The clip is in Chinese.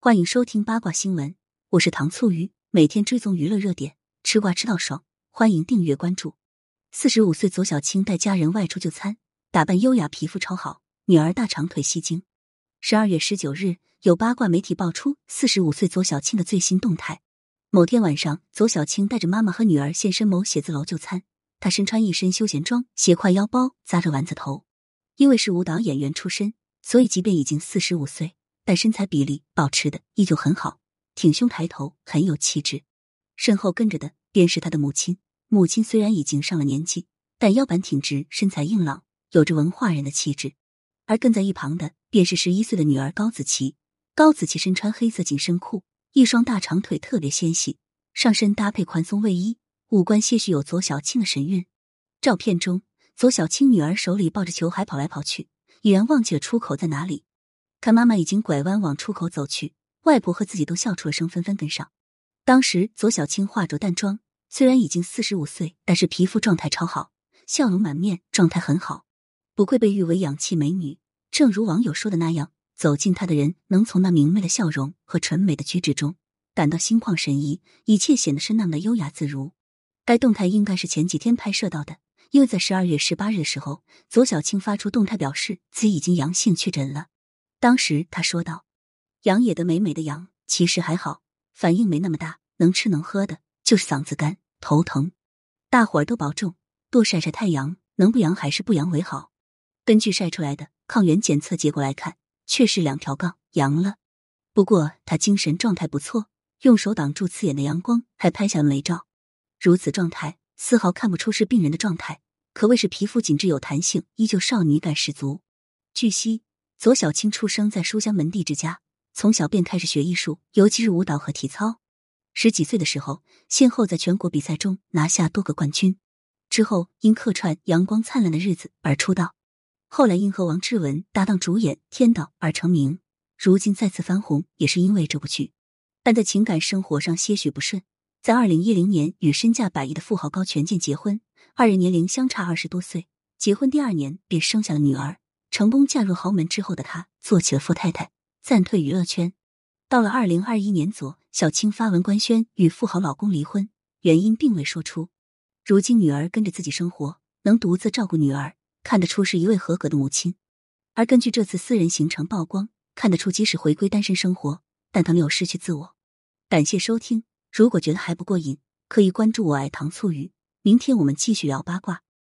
欢迎收听八卦新闻，我是糖醋鱼，每天追踪娱乐热点，吃瓜吃到爽，欢迎订阅关注。四十五岁左小青带家人外出就餐，打扮优雅，皮肤超好，女儿大长腿吸睛。十二月十九日，有八卦媒体爆出四十五岁左小青的最新动态。某天晚上，左小青带着妈妈和女儿现身某写字楼就餐，她身穿一身休闲装，斜挎腰包，扎着丸子头。因为是舞蹈演员出身，所以即便已经四十五岁。但身材比例保持的依旧很好，挺胸抬头，很有气质。身后跟着的便是他的母亲。母亲虽然已经上了年纪，但腰板挺直，身材硬朗，有着文化人的气质。而跟在一旁的便是十一岁的女儿高子琪。高子琪身穿黑色紧身裤，一双大长腿特别纤细，上身搭配宽松卫衣，五官些许有左小青的神韵。照片中，左小青女儿手里抱着球还跑来跑去，已然忘记了出口在哪里。看妈妈已经拐弯往出口走去，外婆和自己都笑出了声，纷纷跟上。当时左小青化着淡妆，虽然已经四十五岁，但是皮肤状态超好，笑容满面，状态很好，不愧被誉为氧气美女。正如网友说的那样，走近她的人能从那明媚的笑容和纯美的举止中感到心旷神怡，一切显得是那么的优雅自如。该动态应该是前几天拍摄到的，因为在十二月十八日的时候，左小青发出动态表示自己已经阳性确诊了。当时他说道：“养野的美美的羊，其实还好，反应没那么大，能吃能喝的，就是嗓子干、头疼。大伙儿都保重，多晒晒太阳，能不阳还是不阳为好。”根据晒出来的抗原检测结果来看，确实两条杠阳了。不过他精神状态不错，用手挡住刺眼的阳光，还拍下了美照。如此状态，丝毫看不出是病人的状态，可谓是皮肤紧致有弹性，依旧少女感十足。据悉。左小青出生在书香门第之家，从小便开始学艺术，尤其是舞蹈和体操。十几岁的时候，先后在全国比赛中拿下多个冠军。之后因客串《阳光灿烂的日子》而出道，后来因和王志文搭档主演《天道》而成名。如今再次翻红，也是因为这部剧。但在情感生活上些许不顺，在二零一零年与身价百亿的富豪高全健结婚，二人年龄相差二十多岁，结婚第二年便生下了女儿。成功嫁入豪门之后的她，做起了富太太，暂退娱乐圈。到了二零二一年左，小青发文官宣与富豪老公离婚，原因并未说出。如今女儿跟着自己生活，能独自照顾女儿，看得出是一位合格的母亲。而根据这次私人行程曝光，看得出即使回归单身生活，但她没有失去自我。感谢收听，如果觉得还不过瘾，可以关注我爱糖醋鱼。明天我们继续聊八卦。